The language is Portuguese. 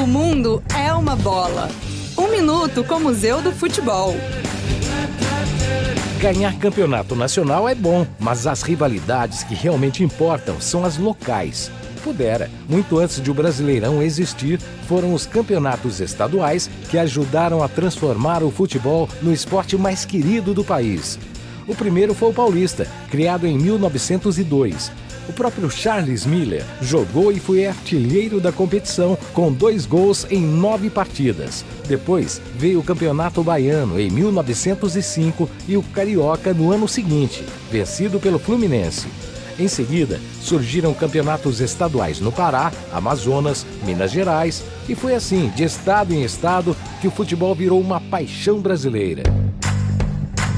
O mundo é uma bola. Um minuto com o Museu do Futebol. Ganhar campeonato nacional é bom, mas as rivalidades que realmente importam são as locais. Pudera, muito antes de o Brasileirão existir, foram os campeonatos estaduais que ajudaram a transformar o futebol no esporte mais querido do país. O primeiro foi o Paulista, criado em 1902. O próprio Charles Miller jogou e foi artilheiro da competição com dois gols em nove partidas. Depois veio o Campeonato Baiano em 1905 e o Carioca no ano seguinte, vencido pelo Fluminense. Em seguida, surgiram campeonatos estaduais no Pará, Amazonas, Minas Gerais, e foi assim, de estado em estado, que o futebol virou uma paixão brasileira.